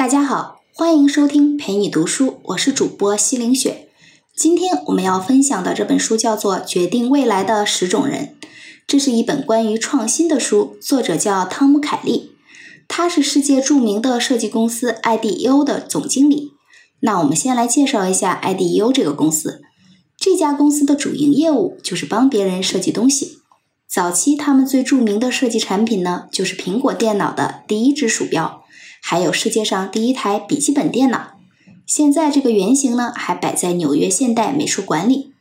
大家好，欢迎收听陪你读书，我是主播西凌雪。今天我们要分享的这本书叫做《决定未来的十种人》，这是一本关于创新的书，作者叫汤姆·凯利，他是世界著名的设计公司 IDEO 的总经理。那我们先来介绍一下 IDEO 这个公司。这家公司的主营业务就是帮别人设计东西。早期他们最著名的设计产品呢，就是苹果电脑的第一只鼠标，还有世界上第一台笔记本电脑。现在这个原型呢，还摆在纽约现代美术馆里。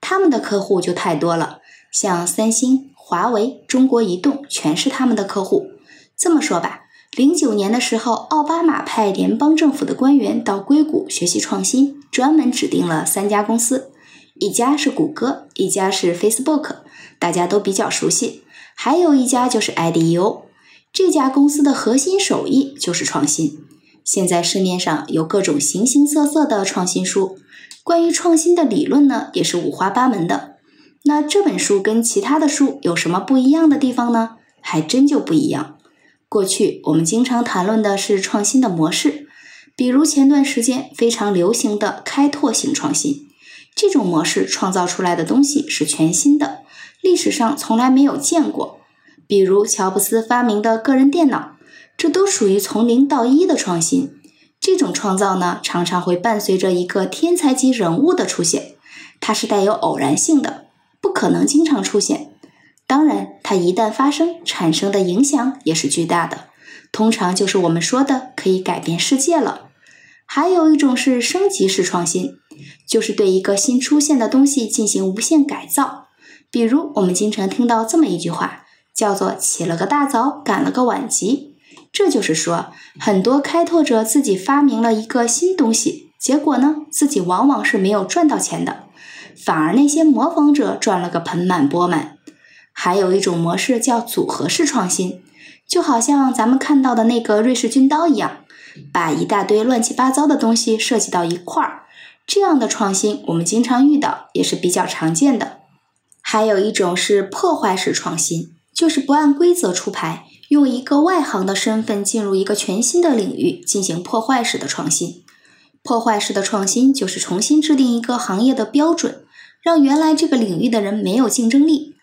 他们的客户就太多了，像三星、华为、中国移动，全是他们的客户。这么说吧。零九年的时候，奥巴马派联邦政府的官员到硅谷学习创新，专门指定了三家公司，一家是谷歌，一家是 Facebook，大家都比较熟悉，还有一家就是 IDEO。这家公司的核心手艺就是创新。现在市面上有各种形形色色的创新书，关于创新的理论呢，也是五花八门的。那这本书跟其他的书有什么不一样的地方呢？还真就不一样。过去我们经常谈论的是创新的模式，比如前段时间非常流行的开拓性创新。这种模式创造出来的东西是全新的，历史上从来没有见过。比如乔布斯发明的个人电脑，这都属于从零到一的创新。这种创造呢，常常会伴随着一个天才级人物的出现，它是带有偶然性的，不可能经常出现。当然，它一旦发生，产生的影响也是巨大的，通常就是我们说的可以改变世界了。还有一种是升级式创新，就是对一个新出现的东西进行无限改造。比如，我们经常听到这么一句话，叫做“起了个大早，赶了个晚集”。这就是说，很多开拓者自己发明了一个新东西，结果呢，自己往往是没有赚到钱的，反而那些模仿者赚了个盆满钵满。还有一种模式叫组合式创新，就好像咱们看到的那个瑞士军刀一样，把一大堆乱七八糟的东西设计到一块儿。这样的创新我们经常遇到，也是比较常见的。还有一种是破坏式创新，就是不按规则出牌，用一个外行的身份进入一个全新的领域进行破坏式的创新。破坏式的创新就是重新制定一个行业的标准，让原来这个领域的人没有竞争力。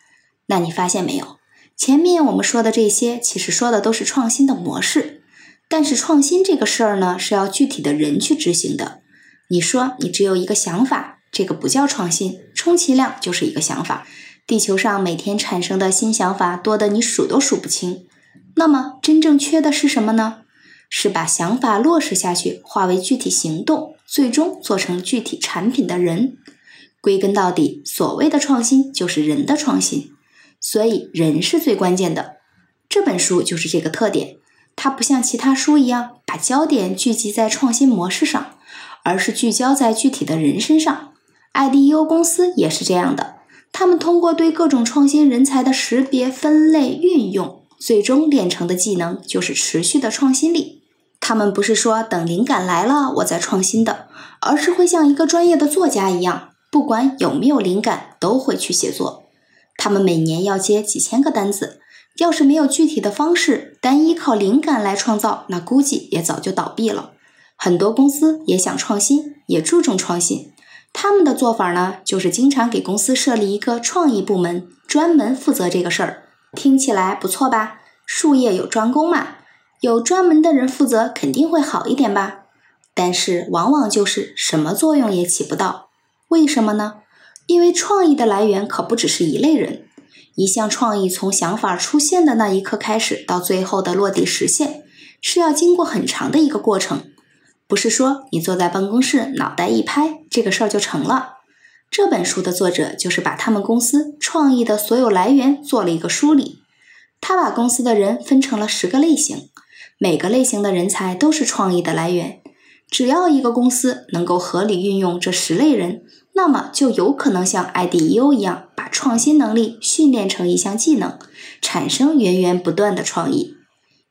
那你发现没有？前面我们说的这些，其实说的都是创新的模式。但是创新这个事儿呢，是要具体的人去执行的。你说你只有一个想法，这个不叫创新，充其量就是一个想法。地球上每天产生的新想法多得你数都数不清。那么真正缺的是什么呢？是把想法落实下去，化为具体行动，最终做成具体产品的人。归根到底，所谓的创新就是人的创新。所以人是最关键的，这本书就是这个特点。它不像其他书一样把焦点聚集在创新模式上，而是聚焦在具体的人身上。IDEO 公司也是这样的，他们通过对各种创新人才的识别、分类、运用，最终练成的技能就是持续的创新力。他们不是说等灵感来了我再创新的，而是会像一个专业的作家一样，不管有没有灵感，都会去写作。他们每年要接几千个单子，要是没有具体的方式，单依靠灵感来创造，那估计也早就倒闭了。很多公司也想创新，也注重创新。他们的做法呢，就是经常给公司设立一个创意部门，专门负责这个事儿。听起来不错吧？术业有专攻嘛，有专门的人负责，肯定会好一点吧？但是往往就是什么作用也起不到。为什么呢？因为创意的来源可不只是一类人，一项创意从想法出现的那一刻开始，到最后的落地实现，是要经过很长的一个过程，不是说你坐在办公室脑袋一拍，这个事儿就成了。这本书的作者就是把他们公司创意的所有来源做了一个梳理，他把公司的人分成了十个类型，每个类型的人才都是创意的来源。只要一个公司能够合理运用这十类人，那么就有可能像 IDEO 一样，把创新能力训练成一项技能，产生源源不断的创意。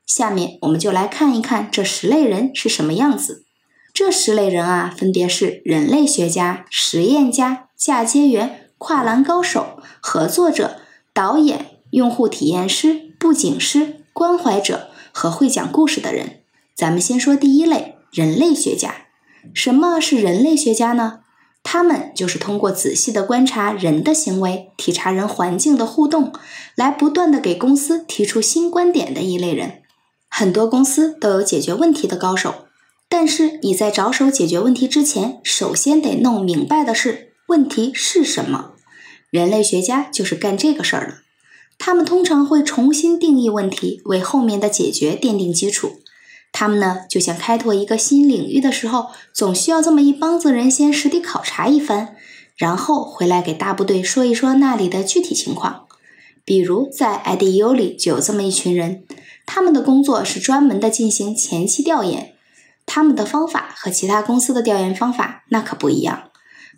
下面我们就来看一看这十类人是什么样子。这十类人啊，分别是人类学家、实验家、嫁接员、跨栏高手、合作者、导演、用户体验师、布景师、关怀者和会讲故事的人。咱们先说第一类，人类学家。什么是人类学家呢？他们就是通过仔细的观察人的行为，体察人环境的互动，来不断的给公司提出新观点的一类人。很多公司都有解决问题的高手，但是你在着手解决问题之前，首先得弄明白的是问题是什么。人类学家就是干这个事儿的。他们通常会重新定义问题，为后面的解决奠定基础。他们呢，就像开拓一个新领域的时候，总需要这么一帮子人先实地考察一番，然后回来给大部队说一说那里的具体情况。比如在 IDEO 里就有这么一群人，他们的工作是专门的进行前期调研。他们的方法和其他公司的调研方法那可不一样，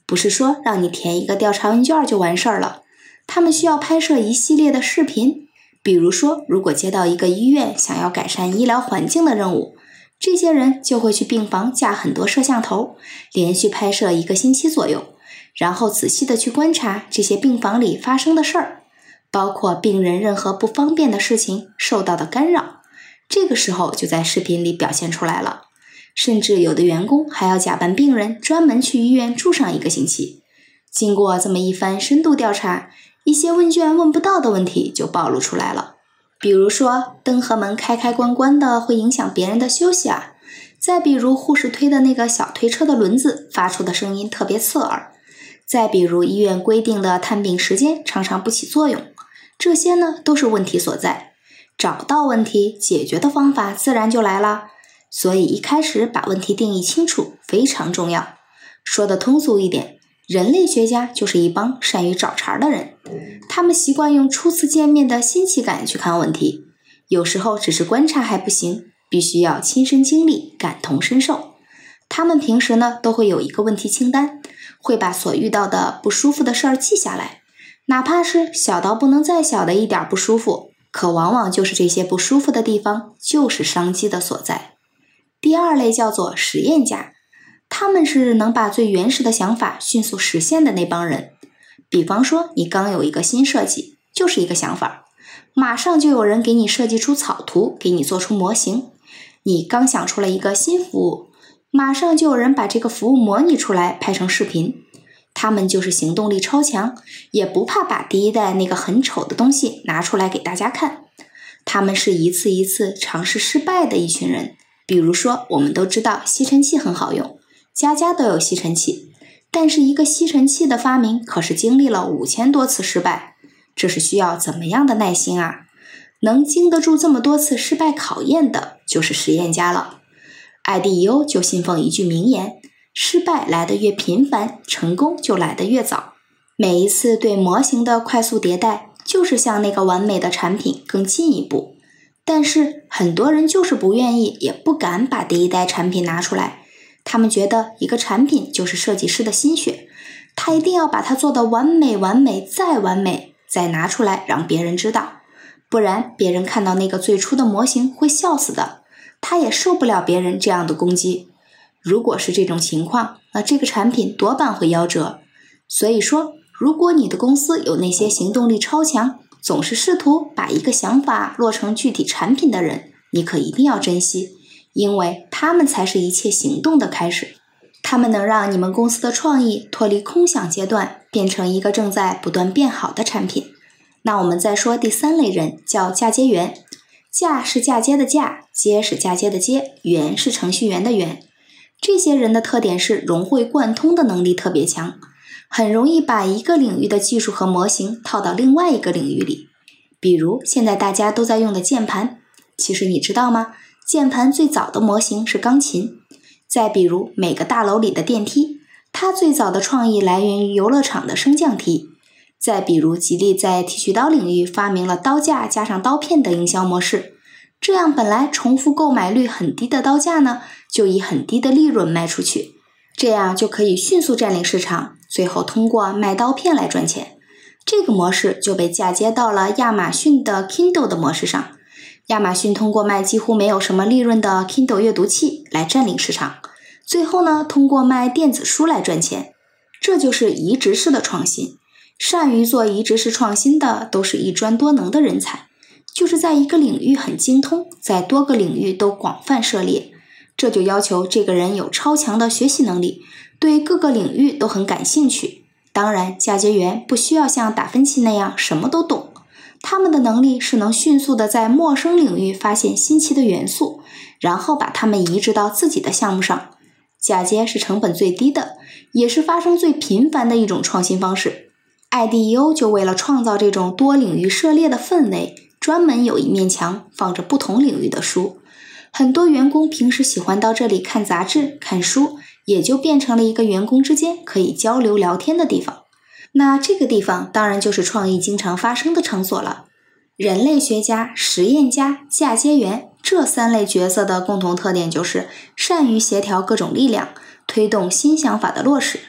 不是说让你填一个调查问卷就完事儿了。他们需要拍摄一系列的视频。比如说，如果接到一个医院想要改善医疗环境的任务，这些人就会去病房架很多摄像头，连续拍摄一个星期左右，然后仔细的去观察这些病房里发生的事儿，包括病人任何不方便的事情受到的干扰，这个时候就在视频里表现出来了。甚至有的员工还要假扮病人，专门去医院住上一个星期。经过这么一番深度调查。一些问卷问不到的问题就暴露出来了，比如说灯和门开开关关的会影响别人的休息啊，再比如护士推的那个小推车的轮子发出的声音特别刺耳，再比如医院规定的探病时间常常不起作用，这些呢都是问题所在。找到问题，解决的方法自然就来了。所以一开始把问题定义清楚非常重要。说的通俗一点。人类学家就是一帮善于找茬的人，他们习惯用初次见面的新奇感去看问题，有时候只是观察还不行，必须要亲身经历，感同身受。他们平时呢都会有一个问题清单，会把所遇到的不舒服的事儿记下来，哪怕是小到不能再小的一点不舒服，可往往就是这些不舒服的地方就是商机的所在。第二类叫做实验家。他们是能把最原始的想法迅速实现的那帮人。比方说，你刚有一个新设计，就是一个想法，马上就有人给你设计出草图，给你做出模型。你刚想出了一个新服务，马上就有人把这个服务模拟出来，拍成视频。他们就是行动力超强，也不怕把第一代那个很丑的东西拿出来给大家看。他们是一次一次尝试失败的一群人。比如说，我们都知道吸尘器很好用。家家都有吸尘器，但是一个吸尘器的发明可是经历了五千多次失败，这是需要怎么样的耐心啊？能经得住这么多次失败考验的，就是实验家了。IDEO 就信奉一句名言：失败来得越频繁，成功就来得越早。每一次对模型的快速迭代，就是向那个完美的产品更进一步。但是很多人就是不愿意，也不敢把第一代产品拿出来。他们觉得一个产品就是设计师的心血，他一定要把它做的完美、完美再完美，再拿出来让别人知道，不然别人看到那个最初的模型会笑死的。他也受不了别人这样的攻击。如果是这种情况，那这个产品多半会夭折。所以说，如果你的公司有那些行动力超强，总是试图把一个想法落成具体产品的人，你可一定要珍惜。因为他们才是一切行动的开始，他们能让你们公司的创意脱离空想阶段，变成一个正在不断变好的产品。那我们再说第三类人，叫嫁接员。嫁是嫁接的嫁，接是嫁接的接，员是程序员的员。这些人的特点是融会贯通的能力特别强，很容易把一个领域的技术和模型套到另外一个领域里。比如现在大家都在用的键盘，其实你知道吗？键盘最早的模型是钢琴，再比如每个大楼里的电梯，它最早的创意来源于游乐场的升降梯。再比如吉利在剃须刀领域发明了刀架加上刀片的营销模式，这样本来重复购买率很低的刀架呢，就以很低的利润卖出去，这样就可以迅速占领市场，最后通过卖刀片来赚钱。这个模式就被嫁接到了亚马逊的 Kindle 的模式上。亚马逊通过卖几乎没有什么利润的 Kindle 阅读器来占领市场，最后呢，通过卖电子书来赚钱。这就是移植式的创新。善于做移植式创新的，都是一专多能的人才。就是在一个领域很精通，在多个领域都广泛涉猎。这就要求这个人有超强的学习能力，对各个领域都很感兴趣。当然，嫁接员不需要像达芬奇那样什么都懂，他们的能力是能迅速的在陌生领域发现新奇的元素，然后把它们移植到自己的项目上。嫁接是成本最低的，也是发生最频繁的一种创新方式。IDEO 就为了创造这种多领域涉猎的氛围，专门有一面墙放着不同领域的书。很多员工平时喜欢到这里看杂志、看书，也就变成了一个员工之间可以交流聊天的地方。那这个地方当然就是创意经常发生的场所了。人类学家、实验家、嫁接员这三类角色的共同特点就是善于协调各种力量，推动新想法的落实。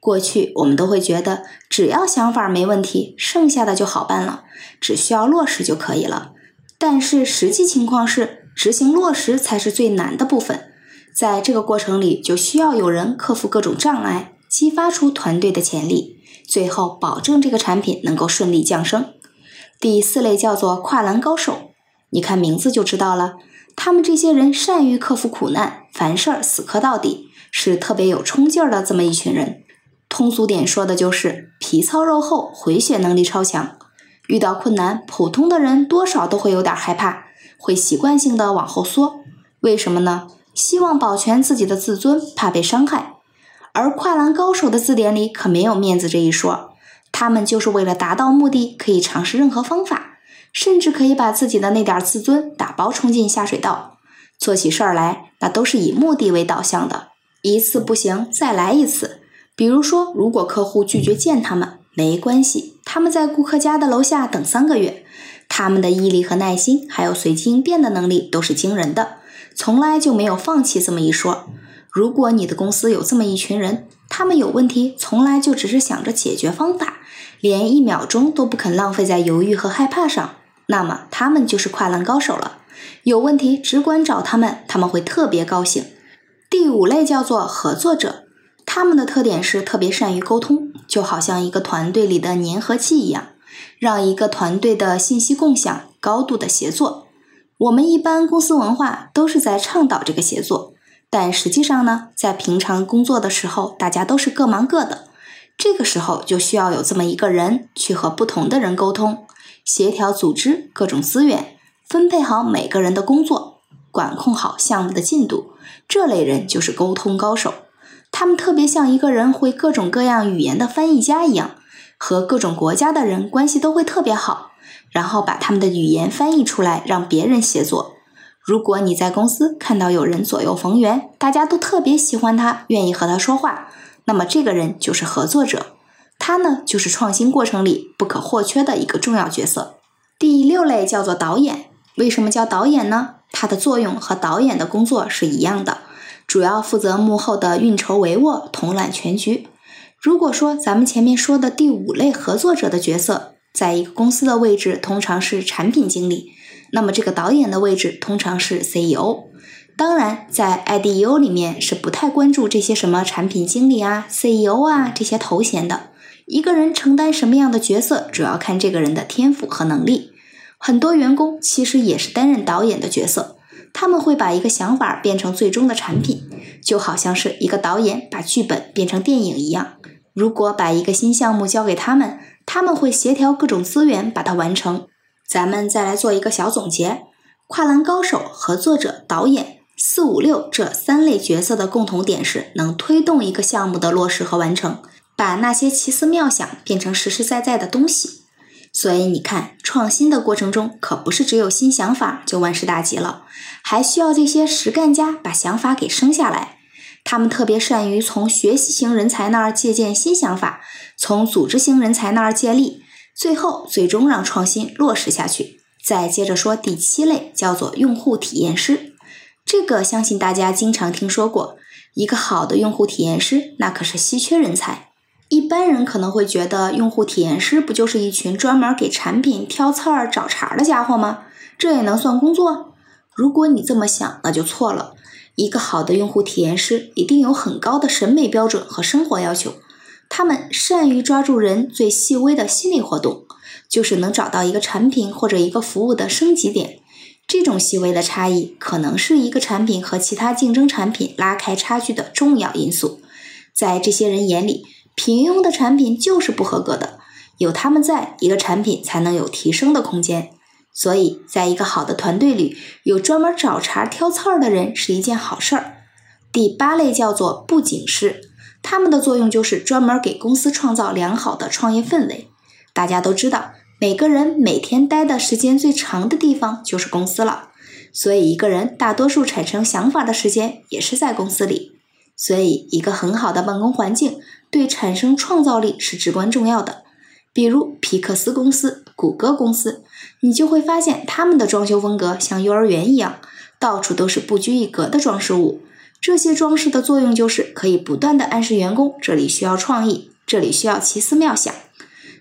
过去我们都会觉得，只要想法没问题，剩下的就好办了，只需要落实就可以了。但是实际情况是。执行落实才是最难的部分，在这个过程里，就需要有人克服各种障碍，激发出团队的潜力，最后保证这个产品能够顺利降生。第四类叫做跨栏高手，你看名字就知道了，他们这些人善于克服苦难，凡事死磕到底，是特别有冲劲儿的这么一群人。通俗点说的就是皮糙肉厚，回血能力超强。遇到困难，普通的人多少都会有点害怕。会习惯性的往后缩，为什么呢？希望保全自己的自尊，怕被伤害。而跨栏高手的字典里可没有面子这一说，他们就是为了达到目的，可以尝试任何方法，甚至可以把自己的那点自尊打包冲进下水道。做起事儿来，那都是以目的为导向的，一次不行再来一次。比如说，如果客户拒绝见他们，没关系，他们在顾客家的楼下等三个月。他们的毅力和耐心，还有随机应变的能力都是惊人的，从来就没有放弃这么一说。如果你的公司有这么一群人，他们有问题，从来就只是想着解决方法，连一秒钟都不肯浪费在犹豫和害怕上，那么他们就是跨栏高手了。有问题只管找他们，他们会特别高兴。第五类叫做合作者，他们的特点是特别善于沟通，就好像一个团队里的粘合剂一样。让一个团队的信息共享、高度的协作，我们一般公司文化都是在倡导这个协作，但实际上呢，在平常工作的时候，大家都是各忙各的。这个时候就需要有这么一个人去和不同的人沟通，协调组织各种资源，分配好每个人的工作，管控好项目的进度。这类人就是沟通高手，他们特别像一个人会各种各样语言的翻译家一样。和各种国家的人关系都会特别好，然后把他们的语言翻译出来，让别人协作。如果你在公司看到有人左右逢源，大家都特别喜欢他，愿意和他说话，那么这个人就是合作者。他呢，就是创新过程里不可或缺的一个重要角色。第六类叫做导演，为什么叫导演呢？它的作用和导演的工作是一样的，主要负责幕后的运筹帷幄，统揽全局。如果说咱们前面说的第五类合作者的角色，在一个公司的位置通常是产品经理，那么这个导演的位置通常是 CEO。当然，在 IDEO 里面是不太关注这些什么产品经理啊、CEO 啊这些头衔的。一个人承担什么样的角色，主要看这个人的天赋和能力。很多员工其实也是担任导演的角色，他们会把一个想法变成最终的产品，就好像是一个导演把剧本变成电影一样。如果把一个新项目交给他们，他们会协调各种资源把它完成。咱们再来做一个小总结：跨栏高手、合作者、导演四五六这三类角色的共同点是能推动一个项目的落实和完成，把那些奇思妙想变成实实在在的东西。所以你看，创新的过程中可不是只有新想法就万事大吉了，还需要这些实干家把想法给生下来。他们特别善于从学习型人才那儿借鉴新想法，从组织型人才那儿借力，最后最终让创新落实下去。再接着说第七类，叫做用户体验师。这个相信大家经常听说过，一个好的用户体验师那可是稀缺人才。一般人可能会觉得，用户体验师不就是一群专门给产品挑刺儿、找茬的家伙吗？这也能算工作？如果你这么想，那就错了。一个好的用户体验师一定有很高的审美标准和生活要求，他们善于抓住人最细微的心理活动，就是能找到一个产品或者一个服务的升级点。这种细微的差异，可能是一个产品和其他竞争产品拉开差距的重要因素。在这些人眼里，平庸的产品就是不合格的。有他们在，一个产品才能有提升的空间。所以，在一个好的团队里，有专门找茬挑刺儿的人是一件好事儿。第八类叫做布景师，他们的作用就是专门给公司创造良好的创业氛围。大家都知道。每个人每天待的时间最长的地方就是公司了，所以一个人大多数产生想法的时间也是在公司里。所以，一个很好的办公环境对产生创造力是至关重要的。比如皮克斯公司、谷歌公司，你就会发现他们的装修风格像幼儿园一样，到处都是不拘一格的装饰物。这些装饰的作用就是可以不断的暗示员工，这里需要创意，这里需要奇思妙想。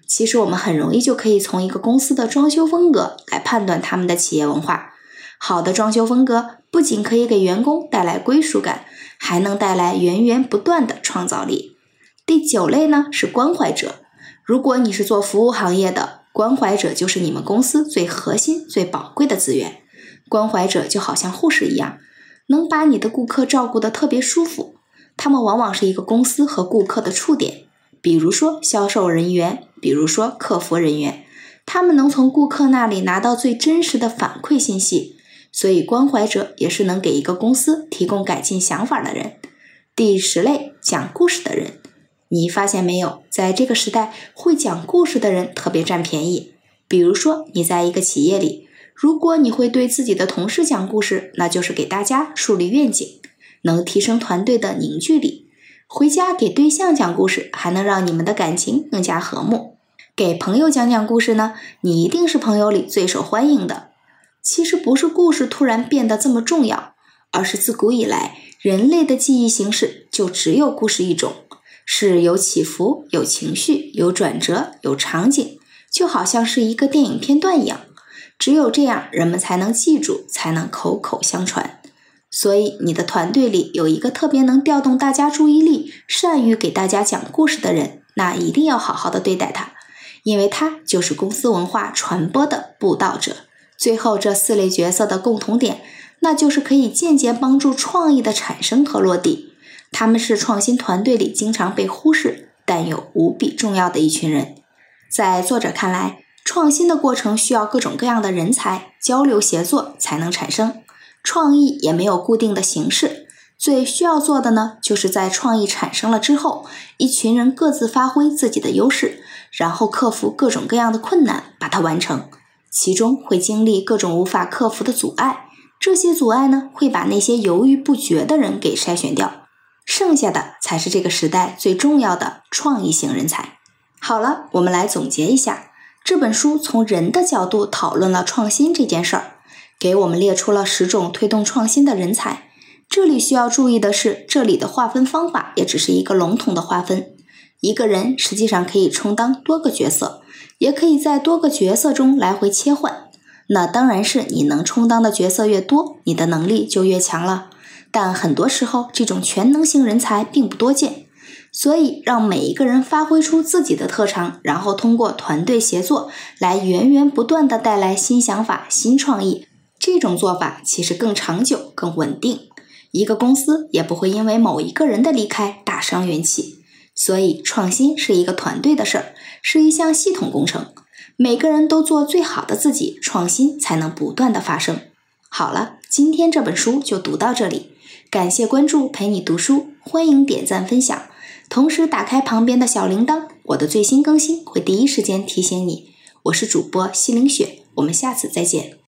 其实我们很容易就可以从一个公司的装修风格来判断他们的企业文化。好的装修风格不仅可以给员工带来归属感，还能带来源源不断的创造力。第九类呢是关怀者。如果你是做服务行业的，关怀者就是你们公司最核心、最宝贵的资源。关怀者就好像护士一样，能把你的顾客照顾得特别舒服。他们往往是一个公司和顾客的触点。比如说销售人员，比如说客服人员，他们能从顾客那里拿到最真实的反馈信息，所以关怀者也是能给一个公司提供改进想法的人。第十类讲故事的人，你发现没有，在这个时代，会讲故事的人特别占便宜。比如说你在一个企业里，如果你会对自己的同事讲故事，那就是给大家树立愿景，能提升团队的凝聚力。回家给对象讲故事，还能让你们的感情更加和睦。给朋友讲讲故事呢，你一定是朋友里最受欢迎的。其实不是故事突然变得这么重要，而是自古以来人类的记忆形式就只有故事一种，是有起伏、有情绪、有转折、有场景，就好像是一个电影片段一样。只有这样，人们才能记住，才能口口相传。所以，你的团队里有一个特别能调动大家注意力、善于给大家讲故事的人，那一定要好好的对待他，因为他就是公司文化传播的布道者。最后，这四类角色的共同点，那就是可以间接帮助创意的产生和落地。他们是创新团队里经常被忽视，但又无比重要的一群人。在作者看来，创新的过程需要各种各样的人才交流协作才能产生。创意也没有固定的形式，最需要做的呢，就是在创意产生了之后，一群人各自发挥自己的优势，然后克服各种各样的困难，把它完成。其中会经历各种无法克服的阻碍，这些阻碍呢，会把那些犹豫不决的人给筛选掉，剩下的才是这个时代最重要的创意型人才。好了，我们来总结一下，这本书从人的角度讨论了创新这件事儿。给我们列出了十种推动创新的人才。这里需要注意的是，这里的划分方法也只是一个笼统的划分。一个人实际上可以充当多个角色，也可以在多个角色中来回切换。那当然是你能充当的角色越多，你的能力就越强了。但很多时候，这种全能型人才并不多见。所以，让每一个人发挥出自己的特长，然后通过团队协作来源源不断的带来新想法、新创意。这种做法其实更长久、更稳定，一个公司也不会因为某一个人的离开大伤元气。所以，创新是一个团队的事儿，是一项系统工程。每个人都做最好的自己，创新才能不断的发生。好了，今天这本书就读到这里，感谢关注，陪你读书，欢迎点赞分享，同时打开旁边的小铃铛，我的最新更新会第一时间提醒你。我是主播西凌雪，我们下次再见。